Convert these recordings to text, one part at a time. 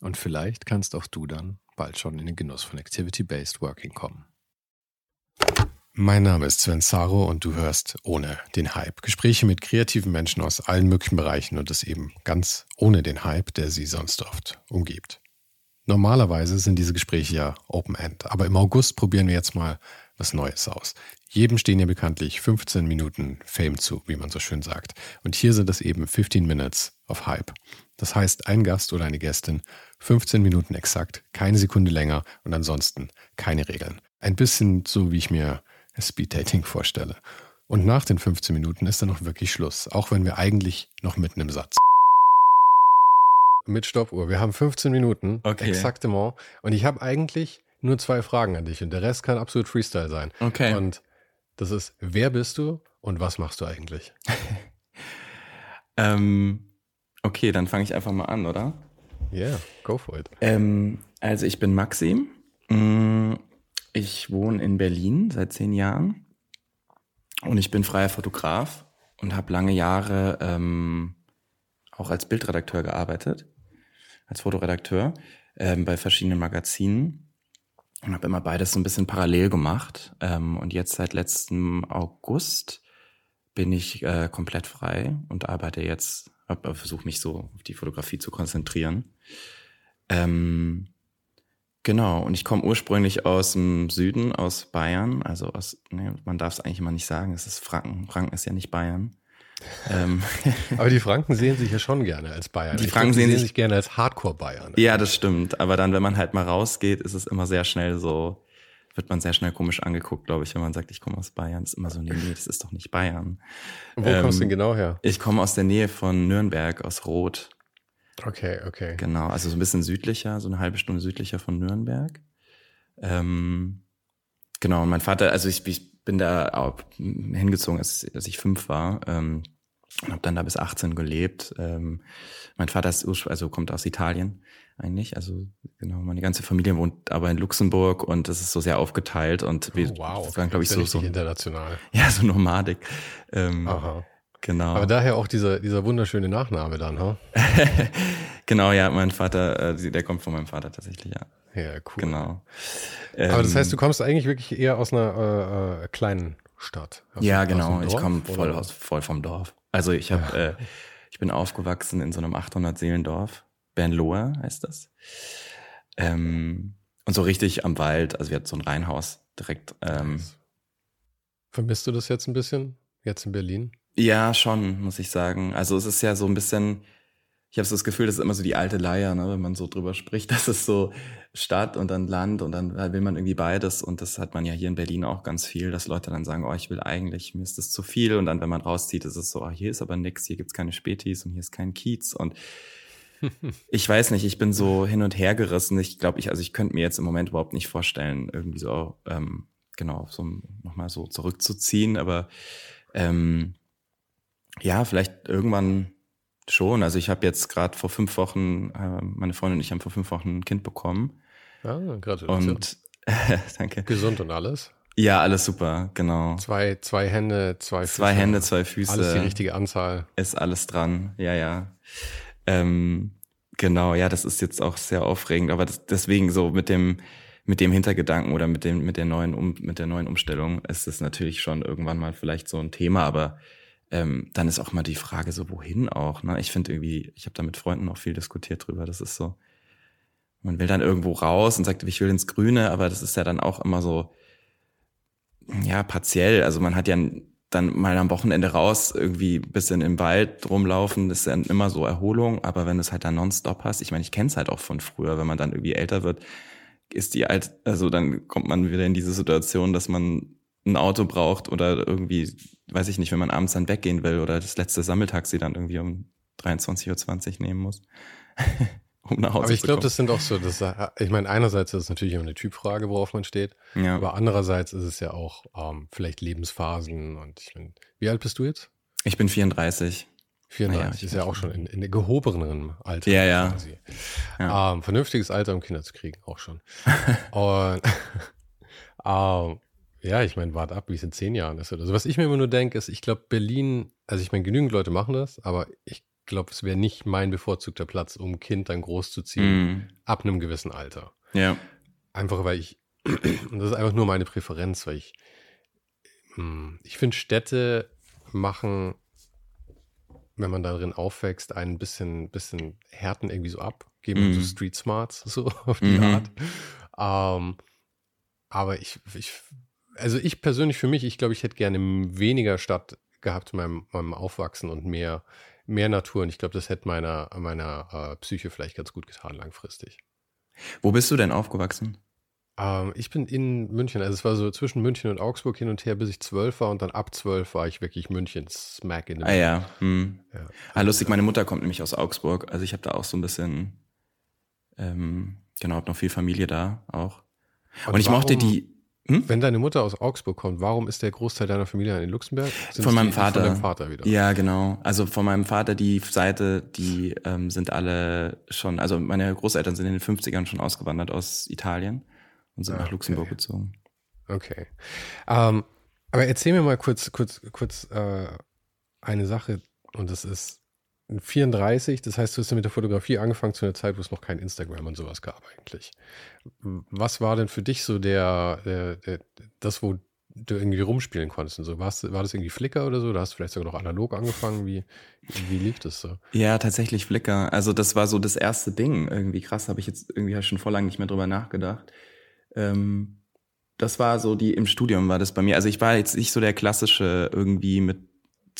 Und vielleicht kannst auch du dann bald schon in den Genuss von Activity-Based Working kommen. Mein Name ist Sven Saro und du hörst ohne den Hype. Gespräche mit kreativen Menschen aus allen möglichen Bereichen und das eben ganz ohne den Hype, der sie sonst oft umgibt. Normalerweise sind diese Gespräche ja Open-End, aber im August probieren wir jetzt mal was Neues aus. Jedem stehen ja bekanntlich 15 Minuten Fame zu, wie man so schön sagt. Und hier sind es eben 15 Minutes of Hype. Das heißt, ein Gast oder eine Gästin 15 Minuten exakt, keine Sekunde länger und ansonsten keine Regeln. Ein bisschen so, wie ich mir Speed-Dating vorstelle. Und nach den 15 Minuten ist dann noch wirklich Schluss, auch wenn wir eigentlich noch mitten im Satz. Mit Stoppuhr. Wir haben 15 Minuten, okay. exaktement. Und ich habe eigentlich nur zwei Fragen an dich und der Rest kann absolut Freestyle sein. Okay. Und das ist, wer bist du und was machst du eigentlich? ähm, okay, dann fange ich einfach mal an, oder? Yeah, go for it. Ähm, also ich bin Maxim. Mm, ich wohne in Berlin seit zehn Jahren und ich bin freier Fotograf und habe lange Jahre ähm, auch als Bildredakteur gearbeitet, als Fotoredakteur ähm, bei verschiedenen Magazinen und habe immer beides so ein bisschen parallel gemacht. Ähm, und jetzt seit letztem August bin ich äh, komplett frei und arbeite jetzt, versuche mich so auf die Fotografie zu konzentrieren. Ähm, Genau, und ich komme ursprünglich aus dem Süden, aus Bayern, also aus, ne, man darf es eigentlich immer nicht sagen, es ist Franken. Franken ist ja nicht Bayern. ähm. Aber die Franken sehen sich ja schon gerne als Bayern. Die Franken sehen, sich gerne als Hardcore-Bayern. Ja, das stimmt. Aber dann, wenn man halt mal rausgeht, ist es immer sehr schnell so, wird man sehr schnell komisch angeguckt, glaube ich, wenn man sagt, ich komme aus Bayern. Das ist immer so, nee, nee, das ist doch nicht Bayern. Wo ähm, kommst du denn genau her? Ich komme aus der Nähe von Nürnberg, aus Roth. Okay, okay. Genau, also so ein bisschen südlicher, so eine halbe Stunde südlicher von Nürnberg. Ähm, genau, und mein Vater, also ich, ich bin da auch hingezogen, als, als ich fünf war. Ähm, und habe dann da bis 18 gelebt. Ähm, mein Vater ist also kommt aus Italien eigentlich. Also genau, meine ganze Familie wohnt aber in Luxemburg und das ist so sehr aufgeteilt und wir oh, wow. waren, glaube ich, so, so international. Ja, so Nomadik. Ähm, Aha. Genau. Aber daher auch dieser, dieser wunderschöne Nachname dann, ha? genau, ja, mein Vater, äh, der kommt von meinem Vater tatsächlich, ja. Ja, cool. Genau. Ähm, Aber das heißt, du kommst eigentlich wirklich eher aus einer äh, äh kleinen Stadt. ja, genau. ich komme voll aus, voll vom Dorf. Also ich habe, ja. äh, ich bin aufgewachsen in so einem 800 Seelendorf. Bernlohe heißt das. Ähm, und so richtig am Wald. Also wir hatten so ein Reihenhaus direkt. Ähm, Vermisst du das jetzt ein bisschen? Jetzt in Berlin? Ja, schon, muss ich sagen. Also es ist ja so ein bisschen, ich habe so das Gefühl, das ist immer so die alte Leier, ne, wenn man so drüber spricht, dass es so Stadt und dann Land und dann will man irgendwie beides und das hat man ja hier in Berlin auch ganz viel, dass Leute dann sagen, oh, ich will eigentlich, mir ist das zu viel und dann, wenn man rauszieht, ist es so, oh, hier ist aber nix, hier gibt's keine Spätis und hier ist kein Kiez und ich weiß nicht, ich bin so hin und her gerissen. Ich glaube, ich, also ich könnte mir jetzt im Moment überhaupt nicht vorstellen, irgendwie so, ähm, genau, so nochmal so zurückzuziehen, aber ähm, ja, vielleicht irgendwann schon. Also ich habe jetzt gerade vor fünf Wochen, äh, meine Freundin und ich haben vor fünf Wochen ein Kind bekommen. Ja, Gratulation. Und äh, danke. Gesund und alles? Ja, alles super, genau. Zwei, zwei Hände, zwei Füße. Zwei Hände, zwei Füße. Alles die richtige Anzahl. Ist alles dran, ja, ja. Ähm, genau, ja, das ist jetzt auch sehr aufregend, aber das, deswegen so mit dem, mit dem Hintergedanken oder mit dem, mit der neuen, um, mit der neuen Umstellung ist es natürlich schon irgendwann mal vielleicht so ein Thema, aber ähm, dann ist auch mal die Frage so, wohin auch. Ne? Ich finde irgendwie, ich habe da mit Freunden auch viel diskutiert drüber. Das ist so, Man will dann irgendwo raus und sagt, ich will ins Grüne, aber das ist ja dann auch immer so, ja, partiell. Also man hat ja dann mal am Wochenende raus, irgendwie bisschen im Wald rumlaufen, das ist dann immer so Erholung, aber wenn du es halt dann nonstop hast, ich meine, ich kenne es halt auch von früher, wenn man dann irgendwie älter wird, ist die alt, also dann kommt man wieder in diese Situation, dass man ein Auto braucht oder irgendwie, weiß ich nicht, wenn man abends dann weggehen will oder das letzte Sammeltaxi dann irgendwie um 23.20 Uhr nehmen muss. um nach Hause Aber ich glaube, das sind auch so, das, ich meine, einerseits ist es natürlich immer eine Typfrage, worauf man steht, ja. aber andererseits ist es ja auch ähm, vielleicht Lebensphasen und ich meine, wie alt bist du jetzt? Ich bin 34. 34 ja, ist ja auch schon in, in gehobeneren Alter. Ja, ja. ja. Ähm, vernünftiges Alter, um Kinder zu kriegen, auch schon. und ähm, ja, ich meine, wart ab, wie es in zehn Jahren ist. Also was ich mir immer nur denke, ist, ich glaube, Berlin, also ich meine, genügend Leute machen das, aber ich glaube, es wäre nicht mein bevorzugter Platz, um ein Kind dann großzuziehen, mm. ab einem gewissen Alter. Ja. Einfach, weil ich, und das ist einfach nur meine Präferenz, weil ich, hm, ich finde, Städte machen, wenn man darin aufwächst, ein bisschen, bisschen Härten irgendwie so ab, geben mm. so Street Smarts, so auf die mm Art. Ähm, aber ich, ich, also ich persönlich für mich, ich glaube, ich hätte gerne weniger Stadt gehabt in meinem, meinem Aufwachsen und mehr mehr Natur. Und ich glaube, das hätte meiner, meiner äh, Psyche vielleicht ganz gut getan, langfristig. Wo bist du denn aufgewachsen? Ähm, ich bin in München. Also es war so zwischen München und Augsburg hin und her, bis ich zwölf war. Und dann ab zwölf war ich wirklich München smack in dem. Ah ja. Hm. ja. Ah, lustig, meine Mutter kommt nämlich aus Augsburg. Also ich habe da auch so ein bisschen, ähm, genau, habe noch viel Familie da auch. Und, und ich mochte die, hm? Wenn deine Mutter aus Augsburg kommt, warum ist der Großteil deiner Familie in Luxemburg? Sind von meinem Vater. Von deinem Vater wieder. Ja, genau. Also von meinem Vater die Seite, die ähm, sind alle schon, also meine Großeltern sind in den 50ern schon ausgewandert aus Italien und sind ah, nach Luxemburg okay. gezogen. Okay. Ähm, aber erzähl mir mal kurz, kurz, kurz äh, eine Sache und das ist 34, das heißt, du hast mit der Fotografie angefangen zu einer Zeit, wo es noch kein Instagram und sowas gab eigentlich. Was war denn für dich so der, der, der das, wo du irgendwie rumspielen konntest und so? Warst, war das irgendwie Flickr oder so? Da hast du vielleicht sogar noch analog angefangen. Wie, wie lief das so? Ja, tatsächlich Flickr. Also das war so das erste Ding. Irgendwie krass, habe ich jetzt irgendwie schon vor lang nicht mehr drüber nachgedacht. Ähm, das war so die, im Studium war das bei mir. Also ich war jetzt nicht so der klassische irgendwie mit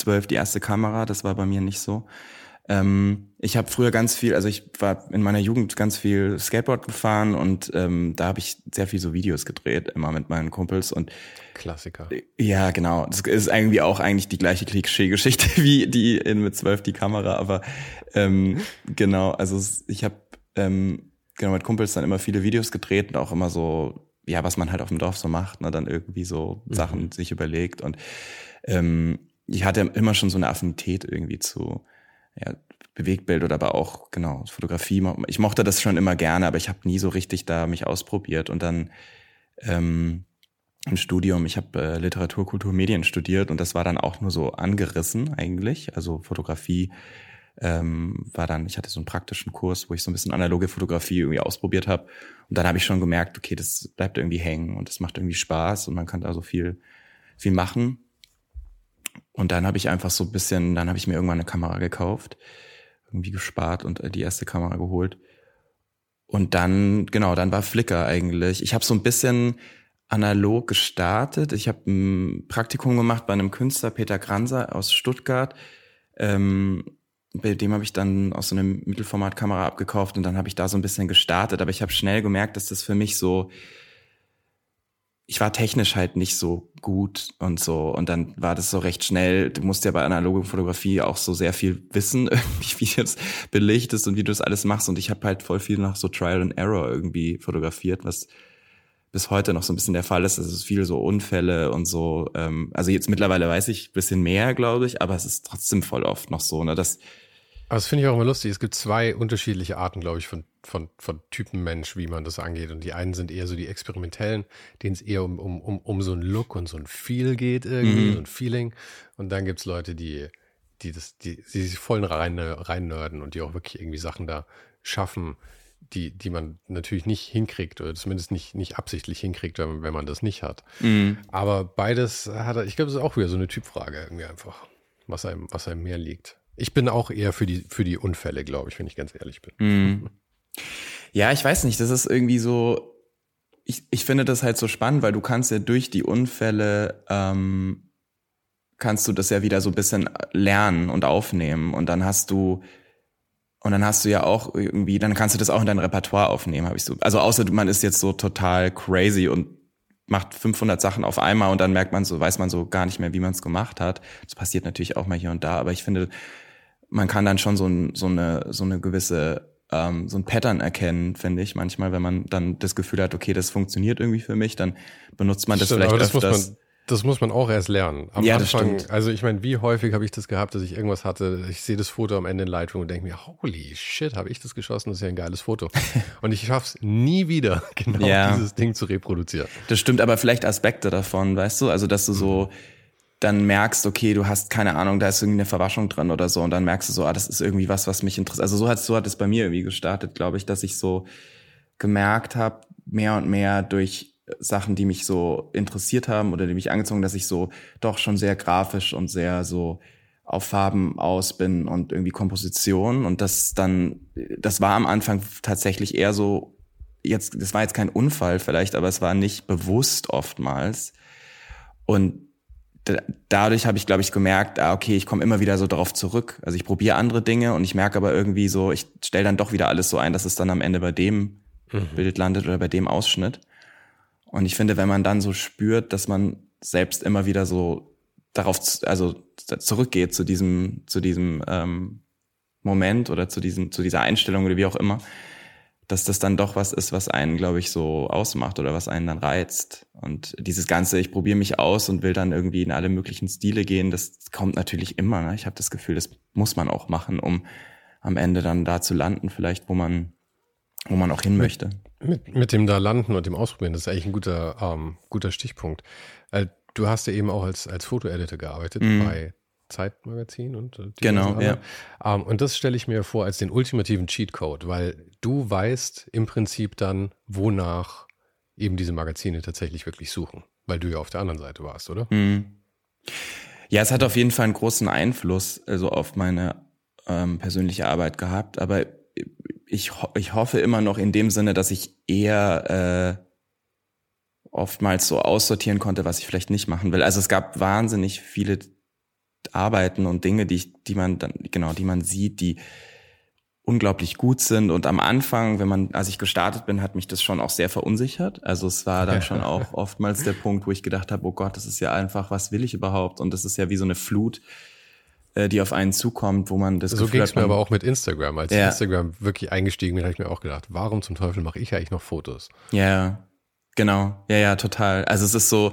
zwölf die erste Kamera, das war bei mir nicht so. Ähm, ich habe früher ganz viel, also ich war in meiner Jugend ganz viel Skateboard gefahren und ähm, da habe ich sehr viel so Videos gedreht, immer mit meinen Kumpels und Klassiker. Ja, genau. Das ist irgendwie auch eigentlich die gleiche Klischee-Geschichte wie die in mit zwölf die Kamera, aber ähm, genau, also ich habe ähm, genau mit Kumpels dann immer viele Videos gedreht und auch immer so, ja, was man halt auf dem Dorf so macht, ne, dann irgendwie so mhm. Sachen sich überlegt und ähm, ich hatte immer schon so eine Affinität irgendwie zu ja, Bewegtbild oder aber auch, genau, Fotografie. Ich mochte das schon immer gerne, aber ich habe nie so richtig da mich ausprobiert. Und dann ähm, im Studium, ich habe äh, Literatur, Kultur, Medien studiert und das war dann auch nur so angerissen eigentlich. Also Fotografie ähm, war dann, ich hatte so einen praktischen Kurs, wo ich so ein bisschen analoge Fotografie irgendwie ausprobiert habe. Und dann habe ich schon gemerkt, okay, das bleibt irgendwie hängen und das macht irgendwie Spaß und man kann da so viel, viel machen. Und dann habe ich einfach so ein bisschen, dann habe ich mir irgendwann eine Kamera gekauft, irgendwie gespart und äh, die erste Kamera geholt. Und dann, genau, dann war Flickr eigentlich. Ich habe so ein bisschen analog gestartet. Ich habe ein Praktikum gemacht bei einem Künstler, Peter Kranzer aus Stuttgart. Ähm, bei dem habe ich dann aus so einem Mittelformatkamera abgekauft und dann habe ich da so ein bisschen gestartet. Aber ich habe schnell gemerkt, dass das für mich so ich war technisch halt nicht so gut und so. Und dann war das so recht schnell. Du musst ja bei analoger Fotografie auch so sehr viel wissen, irgendwie, wie du das belichtest und wie du das alles machst. Und ich habe halt voll viel nach so Trial and Error irgendwie fotografiert, was bis heute noch so ein bisschen der Fall ist. Es ist viel so Unfälle und so. Ähm, also jetzt mittlerweile weiß ich bisschen mehr, glaube ich, aber es ist trotzdem voll oft noch so, ne, dass das finde ich auch immer lustig. Es gibt zwei unterschiedliche Arten, glaube ich, von, von, von Typen Mensch, wie man das angeht. Und die einen sind eher so die experimentellen, denen es eher um, um, um, um so ein Look und so ein Feel geht irgendwie, mhm. so ein Feeling. Und dann gibt es Leute, die, die das, die, die sich voll rein, rein nerden und die auch wirklich irgendwie Sachen da schaffen, die, die man natürlich nicht hinkriegt oder zumindest nicht, nicht absichtlich hinkriegt, wenn man, wenn man das nicht hat. Mhm. Aber beides hat er, ich glaube, das ist auch wieder so eine Typfrage irgendwie einfach, was einem, was einem mehr liegt. Ich bin auch eher für die, für die Unfälle, glaube ich, wenn ich ganz ehrlich bin. Mm. Ja, ich weiß nicht, das ist irgendwie so, ich, ich finde das halt so spannend, weil du kannst ja durch die Unfälle, ähm, kannst du das ja wieder so ein bisschen lernen und aufnehmen und dann hast du, und dann hast du ja auch irgendwie, dann kannst du das auch in dein Repertoire aufnehmen, habe ich so. Also außer man ist jetzt so total crazy und macht 500 Sachen auf einmal und dann merkt man so, weiß man so gar nicht mehr, wie man es gemacht hat. Das passiert natürlich auch mal hier und da, aber ich finde, man kann dann schon so, ein, so eine so eine gewisse ähm, so ein Pattern erkennen, finde ich manchmal, wenn man dann das Gefühl hat, okay, das funktioniert irgendwie für mich, dann benutzt man das Stimmt, vielleicht das öfters. Das muss man auch erst lernen. Am ja, Anfang, das stimmt. also ich meine, wie häufig habe ich das gehabt, dass ich irgendwas hatte, ich sehe das Foto am Ende in Lightroom und denke mir, holy shit, habe ich das geschossen, das ist ja ein geiles Foto. und ich schaffe es nie wieder, genau ja. dieses Ding zu reproduzieren. Das stimmt, aber vielleicht Aspekte davon, weißt du? Also, dass du so mhm. Dann merkst, okay, du hast keine Ahnung, da ist irgendwie eine Verwaschung drin oder so und dann merkst du so, ah, das ist irgendwie was, was mich interessiert. Also so hat, so hat es bei mir irgendwie gestartet, glaube ich, dass ich so gemerkt habe, mehr und mehr durch Sachen, die mich so interessiert haben oder die mich angezogen, dass ich so doch schon sehr grafisch und sehr so auf Farben aus bin und irgendwie Komposition und das dann, das war am Anfang tatsächlich eher so, jetzt, das war jetzt kein Unfall vielleicht, aber es war nicht bewusst oftmals und dadurch habe ich, glaube ich, gemerkt, ah, okay, ich komme immer wieder so darauf zurück. Also ich probiere andere Dinge und ich merke aber irgendwie so, ich stelle dann doch wieder alles so ein, dass es dann am Ende bei dem mhm. Bild landet oder bei dem Ausschnitt. Und ich finde, wenn man dann so spürt, dass man selbst immer wieder so darauf, also zurückgeht zu diesem, zu diesem ähm, Moment oder zu diesem, zu dieser Einstellung oder wie auch immer, dass das dann doch was ist, was einen, glaube ich, so ausmacht oder was einen dann reizt. Und dieses Ganze, ich probiere mich aus und will dann irgendwie in alle möglichen Stile gehen, das kommt natürlich immer. Ne? Ich habe das Gefühl, das muss man auch machen, um am Ende dann da zu landen, vielleicht, wo man, wo man auch hin möchte. Mit, mit dem da landen und dem Ausprobieren, das ist eigentlich ein guter, ähm, guter Stichpunkt. Äh, du hast ja eben auch als, als Fotoeditor gearbeitet mm. bei Zeitmagazin und äh, genau, ja. Ähm, und das stelle ich mir vor als den ultimativen Cheatcode, weil du weißt im Prinzip dann, wonach eben diese Magazine tatsächlich wirklich suchen, weil du ja auf der anderen Seite warst, oder? Mm. Ja, es hat auf jeden Fall einen großen Einfluss also auf meine ähm, persönliche Arbeit gehabt, aber ich, ich hoffe immer noch in dem Sinne, dass ich eher äh, oftmals so aussortieren konnte, was ich vielleicht nicht machen will. Also es gab wahnsinnig viele Arbeiten und Dinge, die ich, die man dann, genau, die man sieht, die unglaublich gut sind. Und am Anfang, wenn man, als ich gestartet bin, hat mich das schon auch sehr verunsichert. Also es war dann schon auch oftmals der Punkt, wo ich gedacht habe, oh Gott, das ist ja einfach, was will ich überhaupt? Und das ist ja wie so eine Flut, äh, die auf einen zukommt, wo man das So ging es mir aber auch mit Instagram. Als ja. Instagram wirklich eingestiegen bin, habe ich mir auch gedacht, warum zum Teufel mache ich eigentlich noch Fotos? Ja, genau. Ja, ja, total. Also es ist so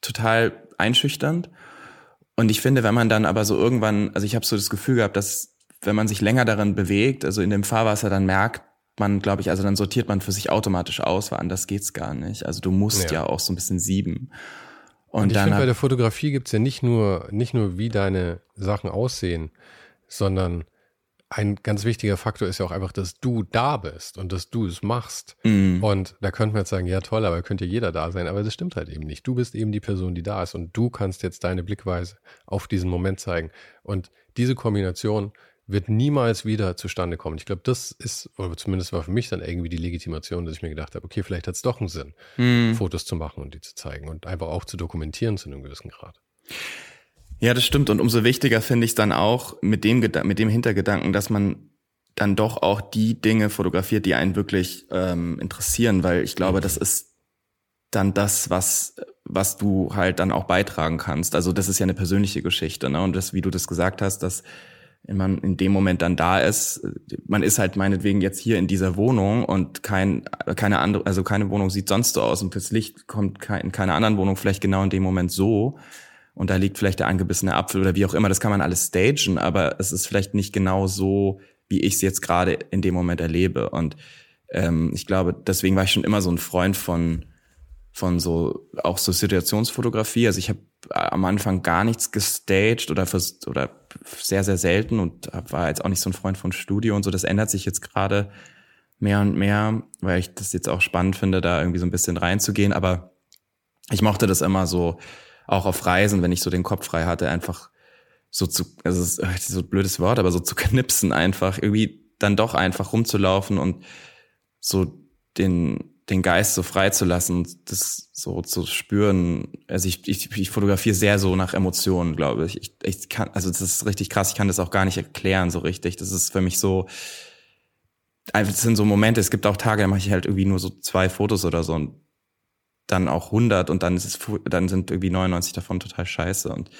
total einschüchternd. Und ich finde, wenn man dann aber so irgendwann, also ich habe so das Gefühl gehabt, dass wenn man sich länger darin bewegt, also in dem Fahrwasser, dann merkt man, glaube ich, also dann sortiert man für sich automatisch aus, weil anders geht's gar nicht. Also du musst ja, ja auch so ein bisschen sieben. Und, und ich finde, bei der Fotografie gibt's ja nicht nur, nicht nur, wie deine Sachen aussehen, sondern ein ganz wichtiger Faktor ist ja auch einfach, dass du da bist und dass du es machst. Mm. Und da könnte man jetzt sagen, ja toll, aber könnte jeder da sein. Aber das stimmt halt eben nicht. Du bist eben die Person, die da ist und du kannst jetzt deine Blickweise auf diesen Moment zeigen. Und diese Kombination wird niemals wieder zustande kommen. Ich glaube, das ist, oder zumindest war für mich dann irgendwie die Legitimation, dass ich mir gedacht habe, okay, vielleicht hat es doch einen Sinn, hm. Fotos zu machen und die zu zeigen und einfach auch zu dokumentieren zu einem gewissen Grad. Ja, das stimmt. Und umso wichtiger finde ich es dann auch mit dem, mit dem Hintergedanken, dass man dann doch auch die Dinge fotografiert, die einen wirklich ähm, interessieren, weil ich glaube, das ist dann das, was, was du halt dann auch beitragen kannst. Also das ist ja eine persönliche Geschichte, ne? Und das, wie du das gesagt hast, dass man in dem Moment dann da ist, man ist halt meinetwegen jetzt hier in dieser Wohnung und kein, keine andere, also keine Wohnung sieht sonst so aus und das Licht kommt in keiner anderen Wohnung vielleicht genau in dem Moment so und da liegt vielleicht der angebissene Apfel oder wie auch immer, das kann man alles stagen, aber es ist vielleicht nicht genau so, wie ich es jetzt gerade in dem Moment erlebe und ähm, ich glaube, deswegen war ich schon immer so ein Freund von von so auch so Situationsfotografie. Also ich habe am Anfang gar nichts gestaged oder vers oder sehr sehr selten und war jetzt auch nicht so ein Freund von Studio und so. Das ändert sich jetzt gerade mehr und mehr, weil ich das jetzt auch spannend finde, da irgendwie so ein bisschen reinzugehen. Aber ich mochte das immer so auch auf Reisen, wenn ich so den Kopf frei hatte, einfach so zu, also es ist so ein blödes Wort, aber so zu knipsen einfach, irgendwie dann doch einfach rumzulaufen und so den, den Geist so freizulassen, das so zu spüren. Also ich, ich, ich fotografiere sehr so nach Emotionen, glaube ich. ich. Ich kann, also das ist richtig krass, ich kann das auch gar nicht erklären so richtig. Das ist für mich so, einfach das sind so Momente, es gibt auch Tage, da mache ich halt irgendwie nur so zwei Fotos oder so und dann auch 100 und dann ist es, dann sind irgendwie 99 davon total scheiße und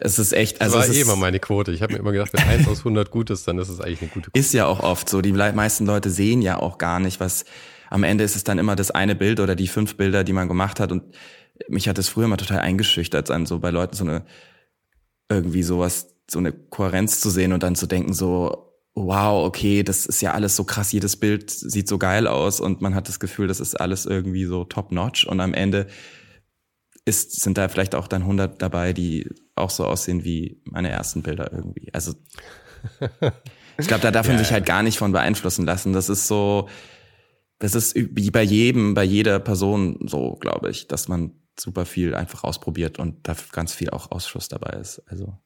es ist echt, also das war eh immer meine Quote. Ich habe mir immer gedacht, wenn eins aus 100 gut ist, dann ist es eigentlich eine gute Quote. Ist ja auch oft so. Die meisten Leute sehen ja auch gar nicht, was am Ende ist es dann immer das eine Bild oder die fünf Bilder, die man gemacht hat. Und mich hat es früher mal total eingeschüchtert, dann so bei Leuten so eine irgendwie sowas, so eine Kohärenz zu sehen und dann zu denken so, wow, okay, das ist ja alles so krass, jedes Bild sieht so geil aus und man hat das Gefühl, das ist alles irgendwie so top notch und am Ende ist, sind da vielleicht auch dann 100 dabei, die auch so aussehen wie meine ersten Bilder irgendwie. Also ich glaube, da darf man ja, sich halt gar nicht von beeinflussen lassen. Das ist so, das ist wie bei jedem, bei jeder Person so, glaube ich, dass man super viel einfach ausprobiert und da ganz viel auch Ausschuss dabei ist. Also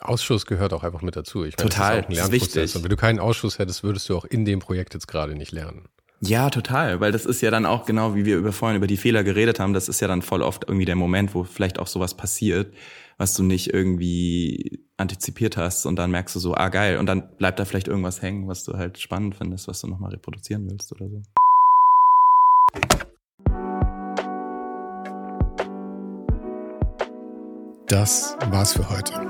Ausschuss gehört auch einfach mit dazu. Ich meine, Total, das ist, auch ein Lernprozess. Ist Und wenn du keinen Ausschuss hättest, würdest du auch in dem Projekt jetzt gerade nicht lernen. Ja, total, weil das ist ja dann auch genau, wie wir über vorhin über die Fehler geredet haben, das ist ja dann voll oft irgendwie der Moment, wo vielleicht auch sowas passiert, was du nicht irgendwie antizipiert hast und dann merkst du so, ah geil, und dann bleibt da vielleicht irgendwas hängen, was du halt spannend findest, was du nochmal reproduzieren willst oder so. Das war's für heute.